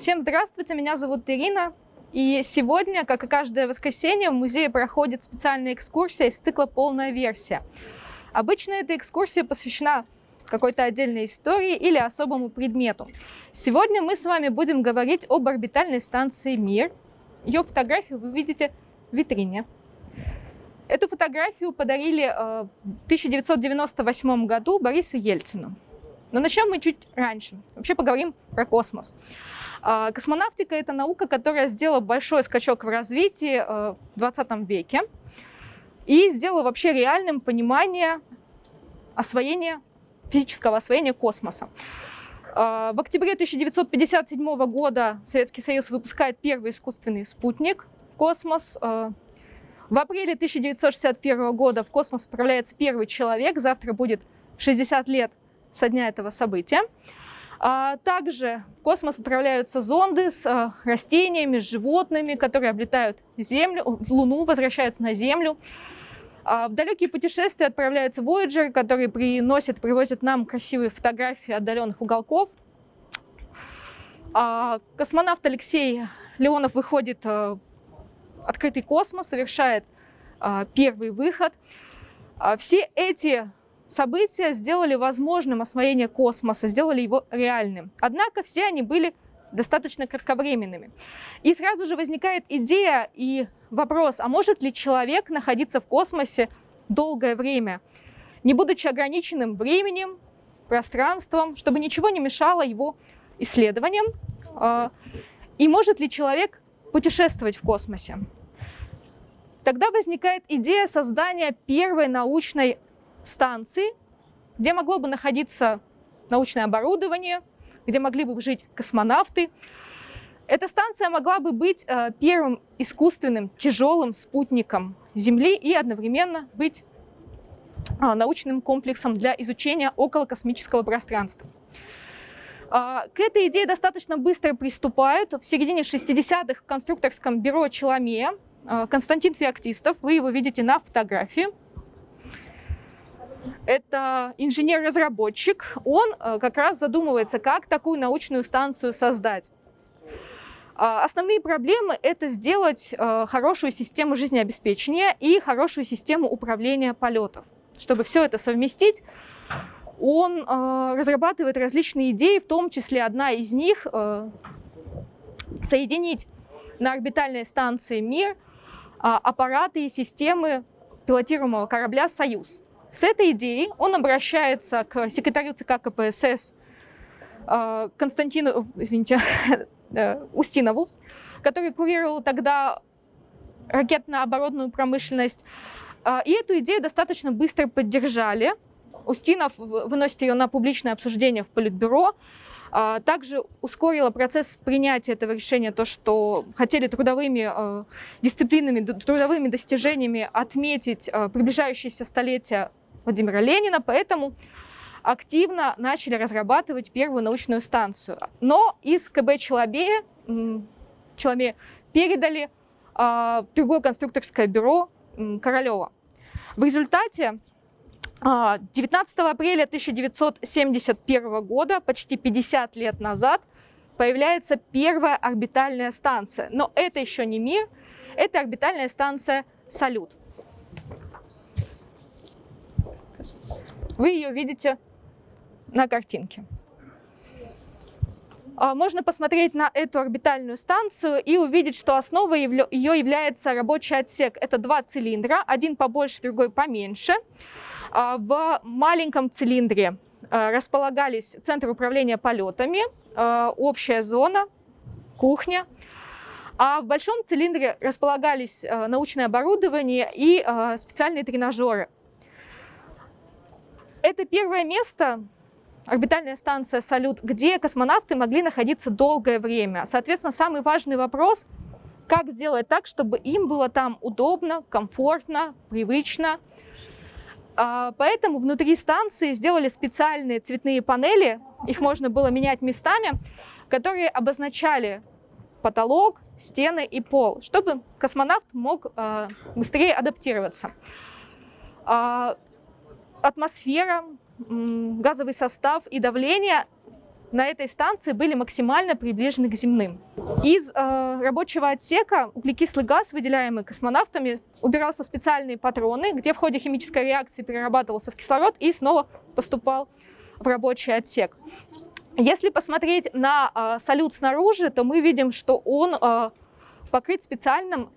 Всем здравствуйте, меня зовут Ирина. И сегодня, как и каждое воскресенье, в музее проходит специальная экскурсия из цикла «Полная версия». Обычно эта экскурсия посвящена какой-то отдельной истории или особому предмету. Сегодня мы с вами будем говорить об орбитальной станции «Мир». Ее фотографию вы видите в витрине. Эту фотографию подарили э, в 1998 году Борису Ельцину. Но начнем мы чуть раньше. Вообще поговорим про космос. А, космонавтика — это наука, которая сделала большой скачок в развитии э, в 20 веке и сделала вообще реальным понимание освоения, физического освоения космоса. А, в октябре 1957 года Советский Союз выпускает первый искусственный спутник в космос. А, в апреле 1961 года в космос отправляется первый человек. Завтра будет 60 лет со дня этого события. А также в космос отправляются зонды с а, растениями, с животными, которые облетают Землю, Луну, возвращаются на Землю. А в далекие путешествия отправляются Voyager, которые приносят, привозят нам красивые фотографии отдаленных уголков. Космонавт Алексей Леонов выходит в открытый космос, совершает первый выход. Все эти события сделали возможным освоение космоса, сделали его реальным. Однако все они были достаточно кратковременными. И сразу же возникает идея и вопрос, а может ли человек находиться в космосе долгое время, не будучи ограниченным временем, пространством, чтобы ничего не мешало его исследованиям? А, и может ли человек путешествовать в космосе? Тогда возникает идея создания первой научной станции, где могло бы находиться научное оборудование, где могли бы жить космонавты. Эта станция могла бы быть э, первым искусственным тяжелым спутником Земли и одновременно быть э, научным комплексом для изучения околокосмического пространства. Э, к этой идее достаточно быстро приступают. В середине 60-х в конструкторском бюро Челомея э, Константин Феоктистов, вы его видите на фотографии, это инженер-разработчик, он э, как раз задумывается, как такую научную станцию создать. А, основные проблемы — это сделать э, хорошую систему жизнеобеспечения и хорошую систему управления полетов. Чтобы все это совместить, он э, разрабатывает различные идеи, в том числе одна из них — соединить на орбитальной станции «Мир» аппараты и системы пилотируемого корабля «Союз». С этой идеей он обращается к секретарю ЦК КПСС э, Константину, извините, э, Устинову, который курировал тогда ракетно-оборудованную промышленность. Э, и эту идею достаточно быстро поддержали. Устинов выносит ее на публичное обсуждение в Политбюро. Также ускорило процесс принятия этого решения то, что хотели трудовыми дисциплинами, трудовыми достижениями отметить приближающееся столетие Владимира Ленина, поэтому активно начали разрабатывать первую научную станцию. Но из КБ Челобея, Челобея передали а, другое конструкторское бюро Королева. В результате 19 а, апреля 1971 года, почти 50 лет назад, появляется первая орбитальная станция. Но это еще не мир, это орбитальная станция «Салют». Вы ее видите на картинке. А, можно посмотреть на эту орбитальную станцию и увидеть, что основой ее является рабочий отсек. Это два цилиндра, один побольше, другой поменьше. А, в маленьком цилиндре а, располагались центр управления полетами, общая зона, кухня. А в большом цилиндре располагались научное оборудование и специальные тренажеры. Это первое место, орбитальная станция «Салют», где космонавты могли находиться долгое время. Соответственно, самый важный вопрос – как сделать так, чтобы им было там удобно, комфортно, привычно. А, поэтому внутри станции сделали специальные цветные панели, их можно было менять местами, которые обозначали потолок, стены и пол, чтобы космонавт мог а, быстрее адаптироваться. Атмосфера, газовый состав и давление на этой станции были максимально приближены к земным. Из э, рабочего отсека углекислый газ, выделяемый космонавтами, убирался в специальные патроны, где в ходе химической реакции перерабатывался в кислород и снова поступал в рабочий отсек. Если посмотреть на э, салют снаружи, то мы видим, что он э, покрыт специальным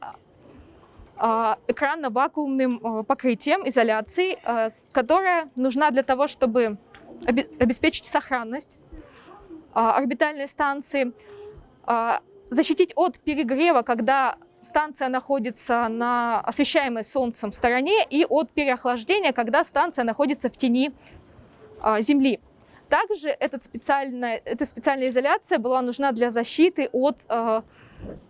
э, экранно-вакуумным э, покрытием изоляции, э, которая нужна для того, чтобы обеспечить сохранность а, орбитальной станции, а, защитить от перегрева, когда станция находится на освещаемой Солнцем стороне, и от переохлаждения, когда станция находится в тени а, Земли. Также этот эта специальная изоляция была нужна для защиты от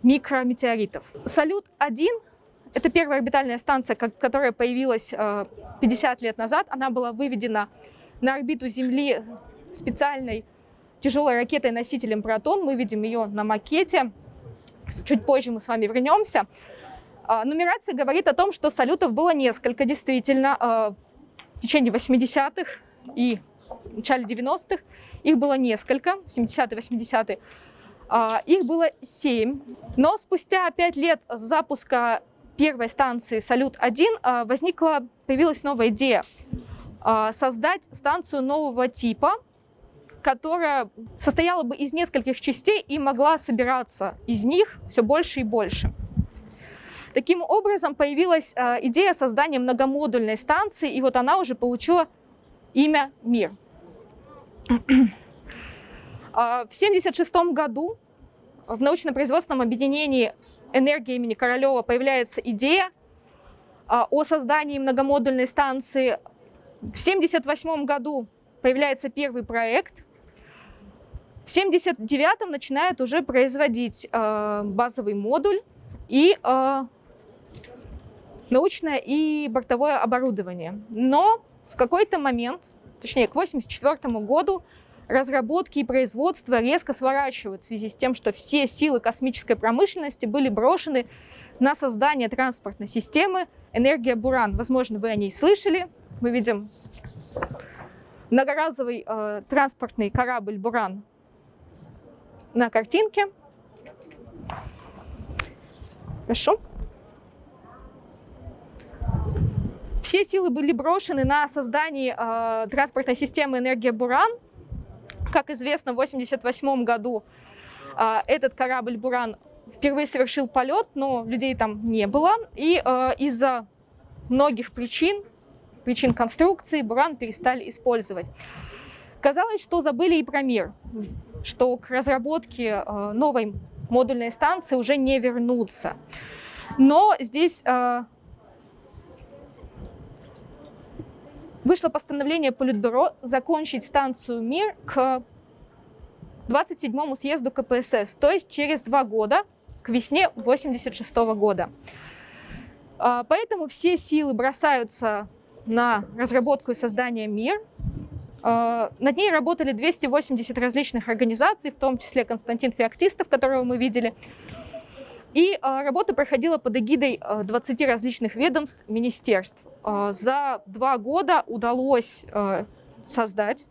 микрометеоритов. Салют-1 — это первая орбитальная станция, которая появилась 50 лет назад. Она была выведена на орбиту Земли специальной тяжелой ракетой-носителем «Протон». Мы видим ее на макете. Чуть позже мы с вами вернемся. А, нумерация говорит о том, что салютов было несколько, действительно, а, в течение 80-х и в начале 90-х. Их было несколько, 70-е, 80-е. А, их было 7. Но спустя 5 лет запуска первой станции «Салют-1» возникла, появилась новая идея создать станцию нового типа – которая состояла бы из нескольких частей и могла собираться из них все больше и больше. Таким образом появилась э, идея создания многомодульной станции, и вот она уже получила имя «Мир». А, в 1976 году в научно-производственном объединении «Энергия» имени Королева появляется идея а, о создании многомодульной станции. В 1978 году появляется первый проект, в 79-м начинают уже производить э, базовый модуль и э, научное и бортовое оборудование. Но в какой-то момент, точнее к 84 году, разработки и производство резко сворачивают в связи с тем, что все силы космической промышленности были брошены на создание транспортной системы «Энергия Буран». Возможно, вы о ней слышали. Мы видим многоразовый э, транспортный корабль «Буран» на картинке. Хорошо. Все силы были брошены на создание э, транспортной системы «Энергия Буран». Как известно, в 1988 году э, этот корабль «Буран» впервые совершил полет, но людей там не было. И э, из-за многих причин, причин конструкции, «Буран» перестали использовать. Казалось, что забыли и про мир что к разработке э, новой модульной станции уже не вернуться. Но здесь э, вышло постановление Политбюро закончить станцию «Мир» к 27-му съезду КПСС, то есть через два года, к весне 86 -го года. Э, поэтому все силы бросаются на разработку и создание «Мир», а, над ней работали 280 различных организаций, в том числе Константин Феоктистов, которого мы видели. И а, работа проходила под эгидой 20 а, различных ведомств, министерств. За два года удалось создать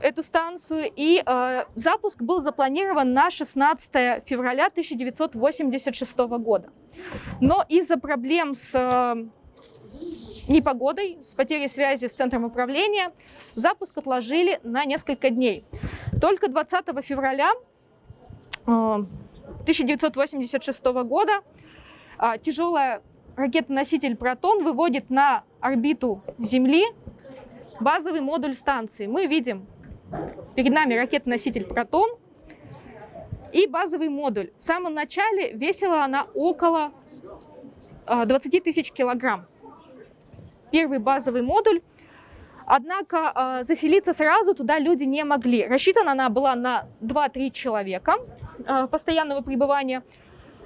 эту станцию, и э, запуск был запланирован на 16 февраля 1986 года. Но из-за проблем с э, непогодой, с потерей связи с центром управления, запуск отложили на несколько дней. Только 20 февраля 1986 э, года э, тяжелая ракета-носитель «Протон» выводит на орбиту Земли базовый модуль станции. Мы видим перед нами ракета-носитель «Протон» и базовый модуль. В самом начале весила она около 20 э, тысяч килограмм первый базовый модуль. Однако э, заселиться сразу туда люди не могли. Рассчитана она была на 2-3 человека э, постоянного пребывания.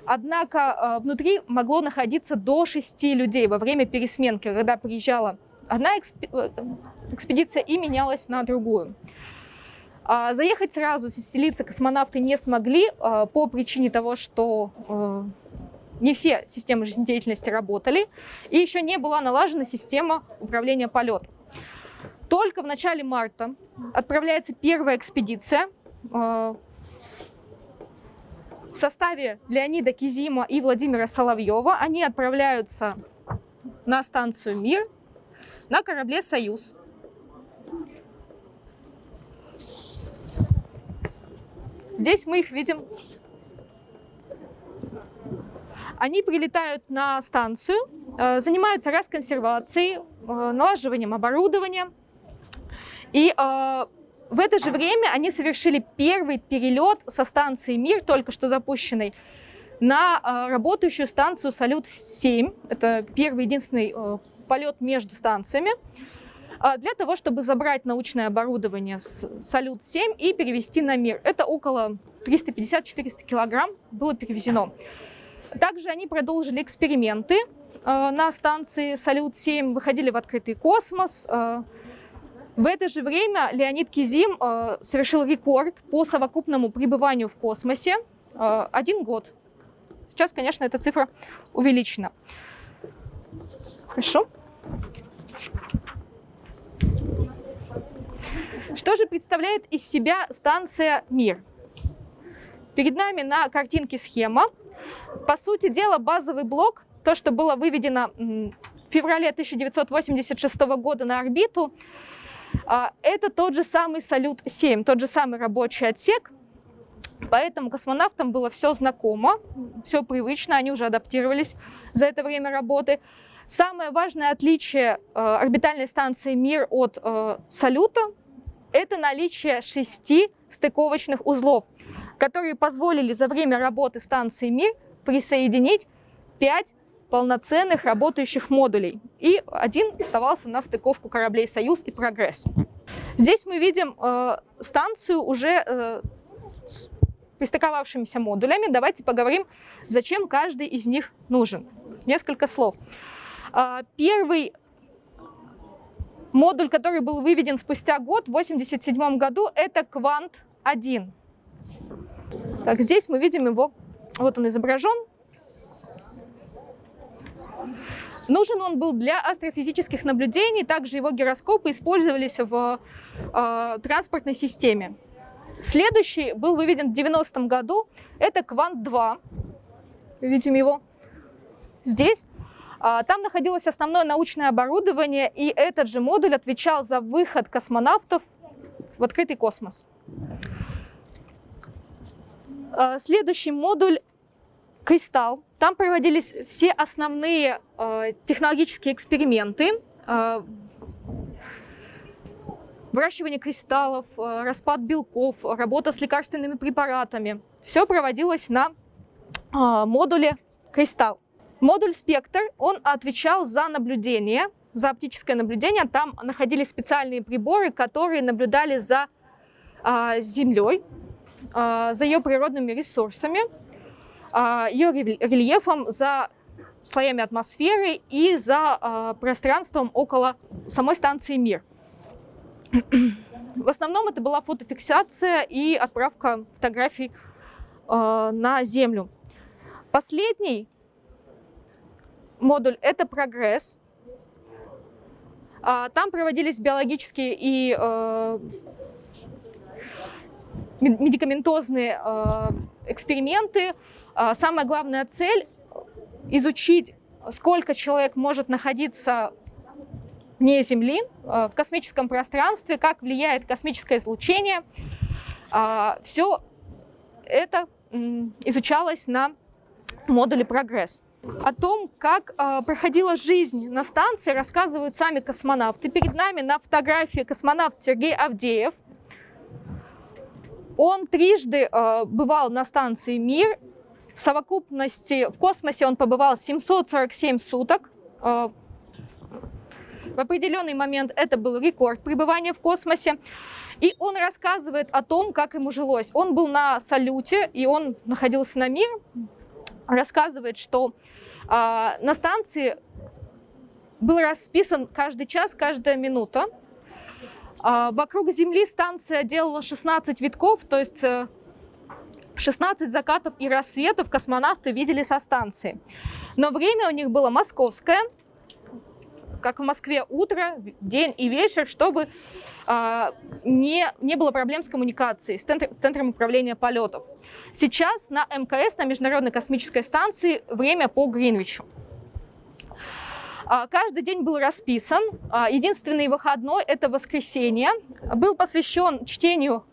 Однако э, внутри могло находиться до 6 людей во время пересменки, когда приезжала одна экспедиция и менялась на другую. Заехать сразу, заселиться космонавты не смогли по причине того, что не все системы жизнедеятельности работали, и еще не была налажена система управления полетом. Только в начале марта отправляется первая экспедиция э, в составе Леонида Кизима и Владимира Соловьева. Они отправляются на станцию «Мир» на корабле «Союз». Здесь мы их видим. Они прилетают на станцию, э, занимаются расконсервацией, э, налаживанием оборудования. И э, в это же время они совершили первый перелет со станции «Мир», только что запущенной, на работающую станцию «Салют-7». Это первый единственный полет между станциями для того, чтобы забрать научное оборудование с Салют-7 и перевести на мир. Это около 350-400 килограмм было перевезено. Также они продолжили эксперименты э, на станции Салют-7, выходили в открытый космос. Э, в это же время Леонид Кизим э, совершил рекорд по совокупному пребыванию в космосе. Один год. Сейчас, конечно, эта цифра увеличена. Хорошо. Что же представляет из себя станция «Мир»? Перед нами на картинке схема. По сути дела, базовый блок, то, что было выведено в феврале 1986 года на орбиту, это тот же самый Салют-7, тот же самый рабочий отсек. Поэтому космонавтам было все знакомо, все привычно, они уже адаптировались за это время работы. Самое важное отличие э, орбитальной станции Мир от э, Салюта – это наличие шести стыковочных узлов которые позволили за время работы станции МИР присоединить 5 полноценных работающих модулей. И один оставался на стыковку кораблей «Союз» и «Прогресс». Здесь мы видим э, станцию уже э, с пристыковавшимися модулями. Давайте поговорим, зачем каждый из них нужен. Несколько слов. Э, первый модуль, который был выведен спустя год, в 1987 году, это «Квант-1». Так, здесь мы видим его, вот он изображен. Нужен он был для астрофизических наблюдений, также его гироскопы использовались в э, транспортной системе. Следующий был выведен в 90-м году, это Квант-2. Видим его здесь. А, там находилось основное научное оборудование, и этот же модуль отвечал за выход космонавтов в открытый космос. Э, следующий модуль «Кристалл». Там проводились все основные э, технологические эксперименты. Э, выращивание кристаллов, распад белков, работа с лекарственными препаратами. Все проводилось на модуле «Кристалл». Модуль «Спектр», он отвечал за наблюдение, за оптическое наблюдение. Там находились специальные приборы, которые наблюдали за Землей, а, за ее природными ресурсами, ее рельефом, за слоями атмосферы и за а, пространством около самой станции Мир. В основном это была фотофиксация и отправка фотографий на Землю. Последний модуль – это прогресс. Там проводились биологические и медикаментозные эксперименты. Э, самая главная цель – изучить, сколько человек может находиться вне Земли, э, в космическом пространстве, как влияет космическое излучение. Все это изучалось на модуле «Прогресс». О том, как э, проходила жизнь на станции, рассказывают сами космонавты. Перед нами на фотографии космонавт Сергей Авдеев. Он трижды э, бывал на станции «Мир». В совокупности в космосе он побывал 747 суток. Э, в определенный момент это был рекорд пребывания в космосе. И он рассказывает о том, как ему жилось. Он был на салюте, и он находился на мир. Рассказывает, что э, на станции был расписан каждый час, каждая минута. А, вокруг Земли станция делала 16 витков, то есть 16 э, закатов и рассветов космонавты видели со станции. Но время у них было московское. как в Москве, утро, день и вечер, чтобы а, не, не было проблем с коммуникацией с, центр, с Центром управления полетов. Сейчас на МКС, на Международной космической станции, время по Гринвичу. А, каждый день был расписан. А, единственный выходной – это воскресенье. Был посвящен чтению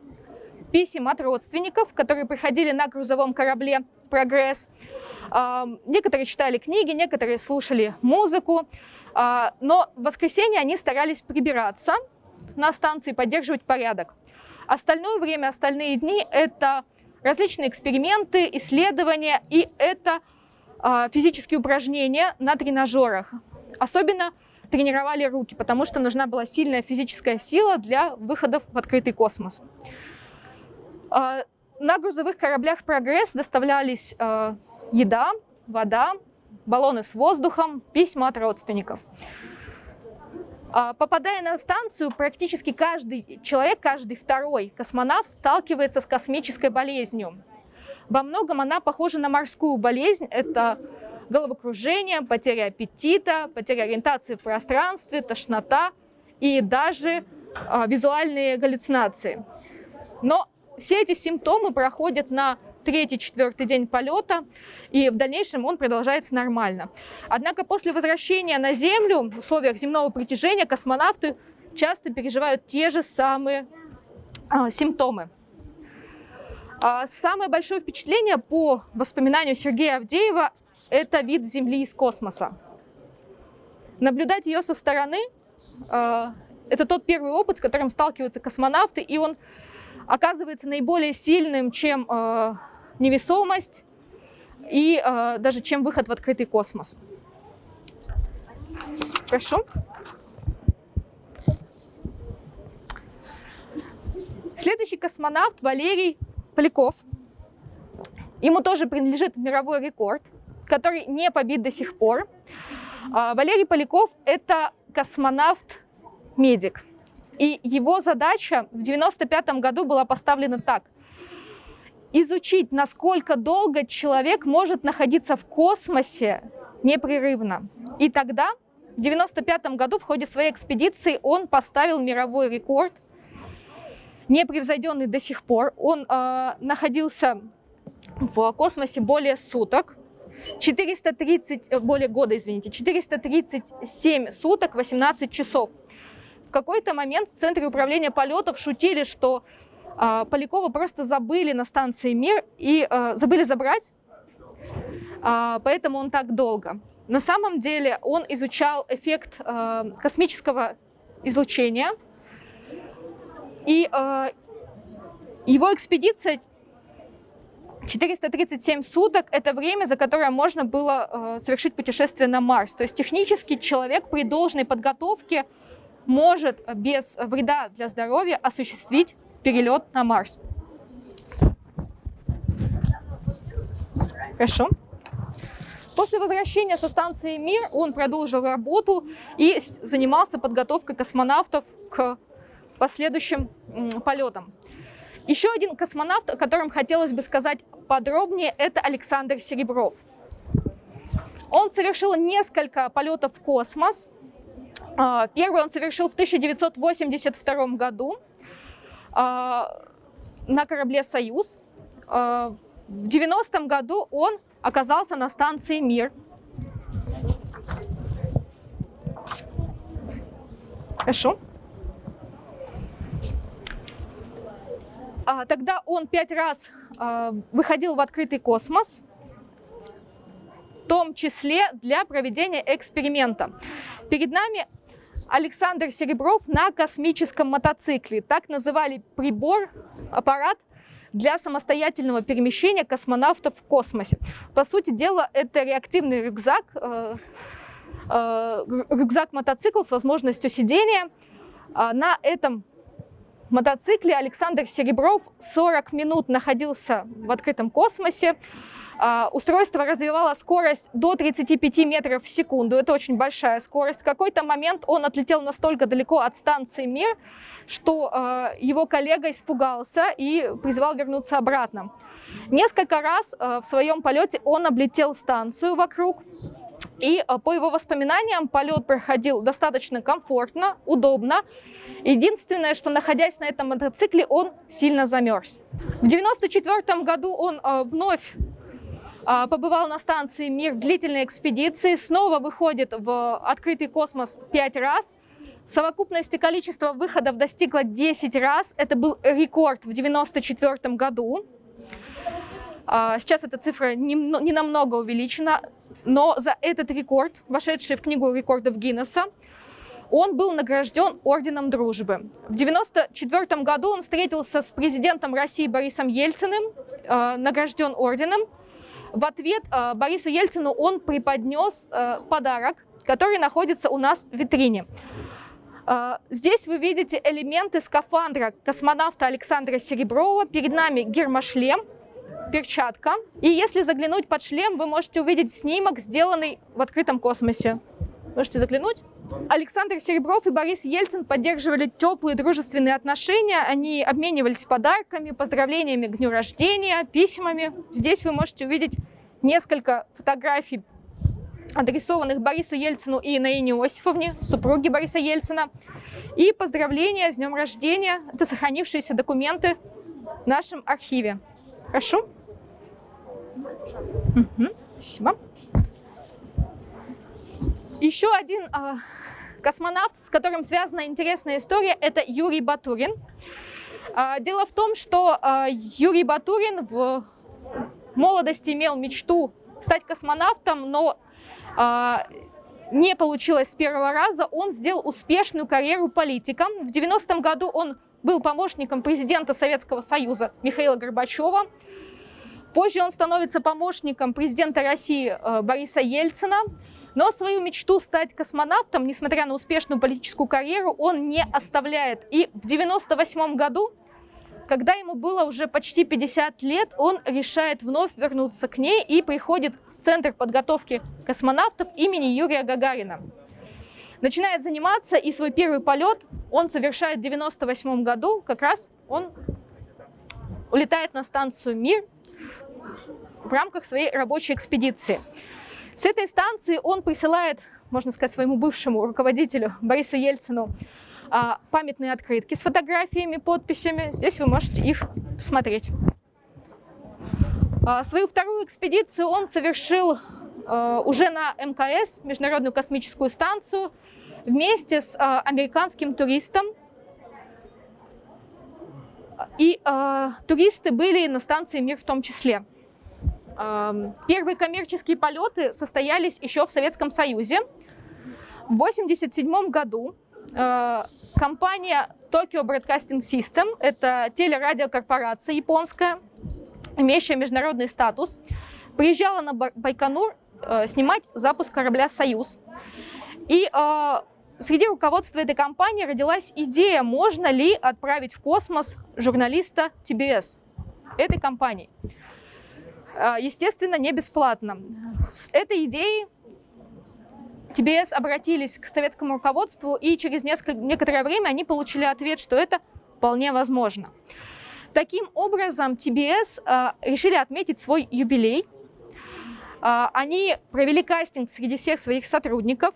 писем от родственников, которые приходили на грузовом корабле «Прогресс». А, некоторые читали книги, некоторые слушали музыку. Но в воскресенье они старались прибираться на станции, поддерживать порядок. Остальное время, остальные дни – это различные эксперименты, исследования, и это физические упражнения на тренажерах. Особенно тренировали руки, потому что нужна была сильная физическая сила для выходов в открытый космос. А, на грузовых кораблях «Прогресс» доставлялись а, еда, вода, баллоны с воздухом, письма от родственников. А, попадая на станцию, практически каждый человек, каждый второй космонавт сталкивается с космической болезнью. Во многом она похожа на морскую болезнь. Это головокружение, потеря аппетита, потеря ориентации в пространстве, тошнота и даже э, визуальные галлюцинации. Но все эти симптомы проходят на третий-четвертый день полета, и в дальнейшем он продолжается нормально. Однако после возвращения на Землю в условиях земного притяжения космонавты часто переживают те же самые а, симптомы. А, самое большое впечатление по воспоминанию Сергея Авдеева это вид Земли из космоса. Наблюдать ее со стороны э, это тот первый опыт, с которым сталкиваются космонавты, и он оказывается наиболее сильным, чем э, невесомость и э, даже чем выход в открытый космос. Хорошо. Следующий космонавт Валерий Поляков. Ему тоже принадлежит мировой рекорд – который не побит до сих пор. А, Валерий Поляков – это космонавт-медик. И его задача в 1995 году была поставлена так. Изучить, насколько долго человек может находиться в космосе непрерывно. И тогда, в 1995 году, в ходе своей экспедиции, он поставил мировой рекорд, непревзойденный до сих пор. Он э, находился в космосе более суток. 430, э, более года, извините, 437 суток, 18 часов. В какой-то момент в Центре управления полетов шутили, что э, Полякова просто забыли на станции «Мир» и э, забыли забрать, э, поэтому он так долго. На самом деле он изучал эффект э, космического излучения, и э, его экспедиция 437 суток – это время, за которое можно было э, совершить путешествие на Марс. То есть технически человек при должной подготовке может без вреда для здоровья осуществить перелет на Марс. Хорошо. После возвращения со станции Мир он продолжил работу и занимался подготовкой космонавтов к последующим полетам. Еще один космонавт, о котором хотелось бы сказать подробнее, это Александр Серебров. Он совершил несколько полетов в космос. А, первый он совершил в 1982 году а, на корабле «Союз». А, в 90-м году он оказался на станции «Мир». Хорошо. Тогда он пять раз а, выходил в открытый космос, в том числе для проведения эксперимента. Перед нами Александр Серебров на космическом мотоцикле. Так называли прибор, аппарат для самостоятельного перемещения космонавтов в космосе. По сути дела, это реактивный рюкзак, э, э, рюкзак-мотоцикл с возможностью сидения. А на этом мотоцикле Александр Серебров 40 минут находился в открытом космосе. А, устройство развивало скорость до 35 метров в секунду. Это очень большая скорость. В какой-то момент он отлетел настолько далеко от станции «Мир», что а, его коллега испугался и призвал вернуться обратно. Несколько раз а, в своем полете он облетел станцию вокруг, И а, по его воспоминаниям полет проходил достаточно комфортно, удобно. Единственное, что находясь на этом мотоцикле, он сильно замерз. В 1994 году он а, вновь а, побывал на станции «Мир» длительной экспедиции, снова выходит в открытый космос пять раз. В совокупности количество выходов достигло 10 раз. Это был рекорд в 1994 году. Сейчас эта цифра не, не намного увеличена но за этот рекорд, вошедший в книгу рекордов Гиннесса, он был награжден Орденом Дружбы. В 1994 году он встретился с президентом России Борисом Ельциным, э, награжден орденом. В ответ э, Борису Ельцину он преподнес э, подарок, который находится у нас в витрине. Здесь вы видите элементы скафандра космонавта Александра Сереброва. Перед нами гермошлем, перчатка. И если заглянуть под шлем, вы можете увидеть снимок, сделанный в открытом космосе. Можете заглянуть? Александр Серебров и Борис Ельцин поддерживали теплые дружественные отношения. Они обменивались подарками, поздравлениями к дню рождения, письмами. Здесь вы можете увидеть несколько фотографий, адресованных Борису Ельцину и Наине Иосифовне, супруге Бориса Ельцина. И поздравления с днем рождения. Это сохранившиеся документы в нашем архиве. Хорошо? Угу, спасибо. Еще один э, космонавт, с которым связана интересная история, это Юрий Батурин. Э, дело в том, что э, Юрий Батурин в молодости имел мечту стать космонавтом, но э, не получилось с первого раза. Он сделал успешную карьеру политиком. В 90-м году он был помощником президента Советского Союза Михаила Горбачева. Позже он становится помощником президента России э, Бориса Ельцина. Но свою мечту стать космонавтом, несмотря на успешную политическую карьеру, он не оставляет. И в 1998 году, когда ему было уже почти 50 лет, он решает вновь вернуться к ней и приходит в Центр подготовки космонавтов имени Юрия Гагарина. Начинает заниматься, и свой первый полет он совершает в 1998 году, как раз он улетает на станцию «Мир», в рамках своей рабочей экспедиции. С этой станции он присылает, можно сказать, своему бывшему руководителю Борису Ельцину а, памятные открытки с фотографиями, подписями. Здесь вы можете их посмотреть. А, свою вторую экспедицию он совершил уже на МКС, Международную космическую станцию, вместе с американским туристом. И туристы были на станции «Мир» в том числе. Первые коммерческие полеты состоялись еще в Советском Союзе. В 1987 году э, компания Tokyo Broadcasting System, это телерадиокорпорация японская, имеющая международный статус, приезжала на Байконур э, снимать запуск корабля «Союз». И э, среди руководства этой компании родилась идея, можно ли отправить в космос журналиста ТБС этой компании. А, естественно, не бесплатно. С этой идеей ТБС обратились к советскому руководству, и через несколько, некоторое время они получили ответ, что это вполне возможно. Таким образом, ТБС э, решили отметить свой юбилей. Э, они провели кастинг среди всех своих сотрудников.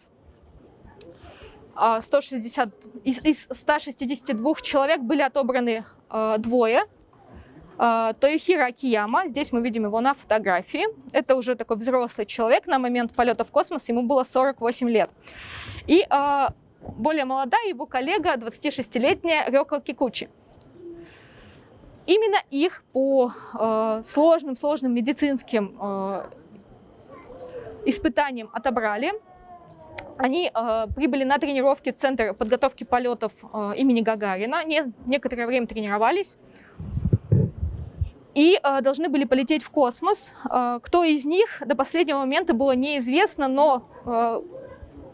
Э, 160, из, из 162 человек были отобраны э, двое – а, Тоихира Акияма, здесь мы видим его на фотографии. Это уже такой взрослый человек, на момент полета в космос ему было 48 лет. И более молодая его коллега, 26-летняя Рёко Кикучи. Именно их по сложным-сложным э, медицинским э, испытаниям отобрали. Они э, прибыли на тренировки в Центр подготовки полетов э, имени Гагарина. Не, некоторое время тренировались и э, должны были полететь в космос. Э, кто из них до последнего момента было неизвестно, но э,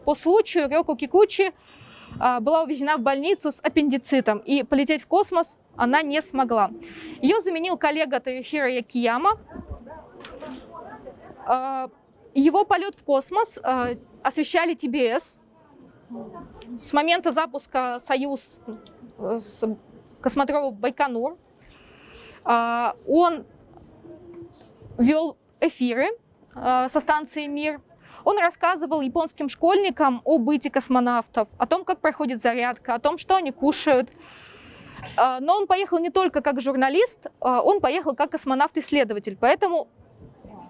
по случаю Рёко Кикучи э, была увезена в больницу с аппендицитом, и полететь в космос она не смогла. Ее заменил коллега Тайохиро Якияма. Э, его полет в космос э, освещали ТБС. С момента запуска «Союз» э, с космодрома Байконур а, он вел эфиры а, со станции «Мир». Он рассказывал японским школьникам о быте космонавтов, о том, как проходит зарядка, о том, что они кушают. А, но он поехал не только как журналист, а, он поехал как космонавт-исследователь, поэтому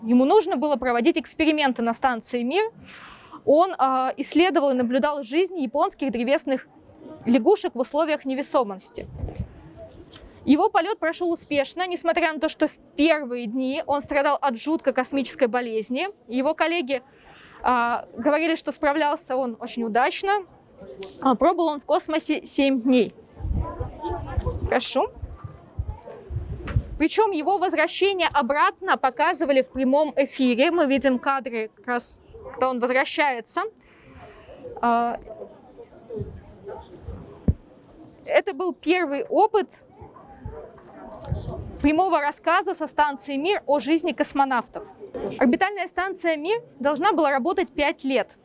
ему нужно было проводить эксперименты на станции «Мир». Он а, исследовал и наблюдал жизнь японских древесных лягушек в условиях невесомости. Его полет прошел успешно, несмотря на то, что в первые дни он страдал от жуткой космической болезни. Его коллеги а, говорили, что справлялся он очень удачно. А, пробыл он в космосе 7 дней. Прошу. Причем его возвращение обратно показывали в прямом эфире. Мы видим кадры, как раз, когда он возвращается. А, это был первый опыт прямого рассказа со станции «Мир» о жизни космонавтов. Орбитальная станция «Мир» должна была работать 5 лет.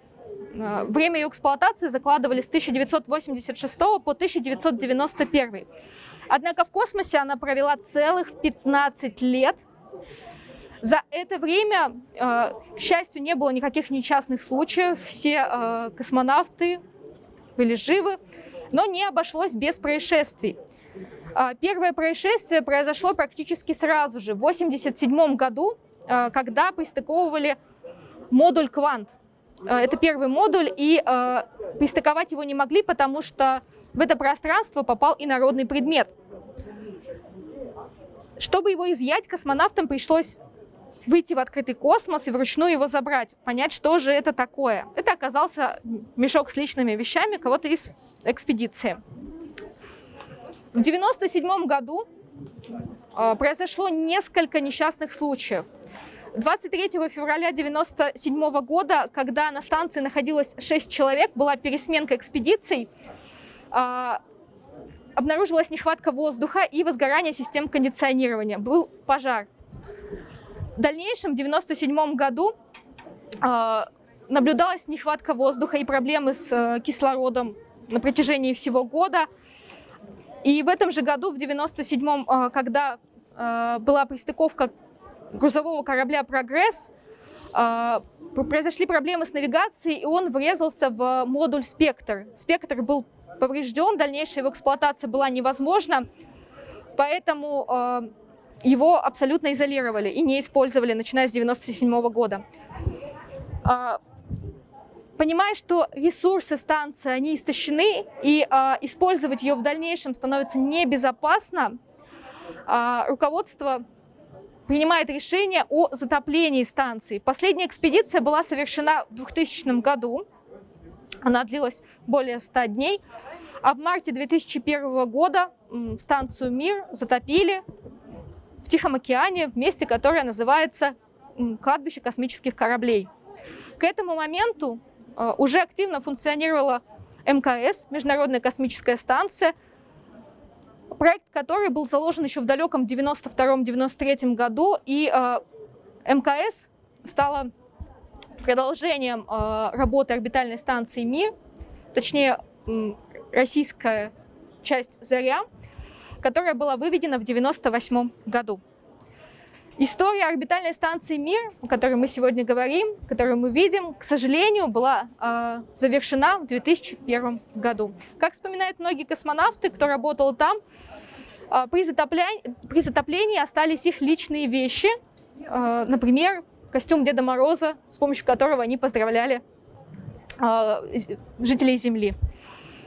Э, время ее эксплуатации закладывали с 1986 по 1991. Однако в космосе она провела целых 15 лет. За это время, э, к счастью, не было никаких несчастных случаев. Все э, космонавты были живы, но не обошлось без происшествий. Первое происшествие произошло практически сразу же, в 1987 году, когда пристыковывали модуль «Квант». Э, это первый модуль, и э, пристыковать его не могли, потому что в это пространство попал инородный предмет. Чтобы его изъять, космонавтам пришлось выйти в открытый космос и вручную его забрать, понять, что же это такое. Это оказался мешок с личными вещами кого-то из экспедиции. В 1997 году э, произошло несколько несчастных случаев. 23 февраля 1997 года, когда на станции находилось 6 человек, была пересменка экспедиций, обнаружилась нехватка воздуха и возгорание систем кондиционирования. Был пожар. В дальнейшем, в 1997 году, а, наблюдалась нехватка воздуха и проблемы с э, кислородом на протяжении всего года. И в этом же году, в 1997, а, когда была пристыковка грузового корабля «Прогресс» а, произошли проблемы с навигацией, и он врезался в модуль «Спектр». «Спектр» был поврежден, дальнейшая его эксплуатация была невозможна, поэтому а, его абсолютно изолировали и не использовали, начиная с 1997 года. А, понимая, что ресурсы станции, они истощены, и использовать ее в дальнейшем становится небезопасно, руководство принимает решение о затоплении станции. Последняя экспедиция была совершена в 2000 году. Она длилась более 100 дней. А в марте 2001 года станцию «Мир» затопили в Тихом океане, в месте, которое называется кладбище космических кораблей. К этому моменту э, уже активно функционировала МКС, Международная космическая станция, проект, который был заложен еще в далеком 92-93 году, и э, МКС стала продолжением э, работы орбитальной станции МИР, точнее, российская часть «Заря», которая была выведена в 98 году. История орбитальной станции «Мир», о которой мы сегодня говорим, которую мы видим, к сожалению, была э, завершена в 2001 году. Как вспоминают многие космонавты, кто работал там, э, при, затоплении, при затоплении остались их личные вещи, э, например, костюм Деда Мороза, с помощью которого они поздравляли э, жителей Земли.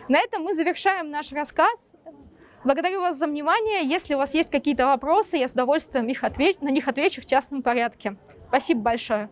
На этом мы завершаем наш рассказ. Благодарю вас за внимание. Если у вас есть какие-то вопросы, я с удовольствием их отвечу, на них отвечу в частном порядке. Спасибо большое.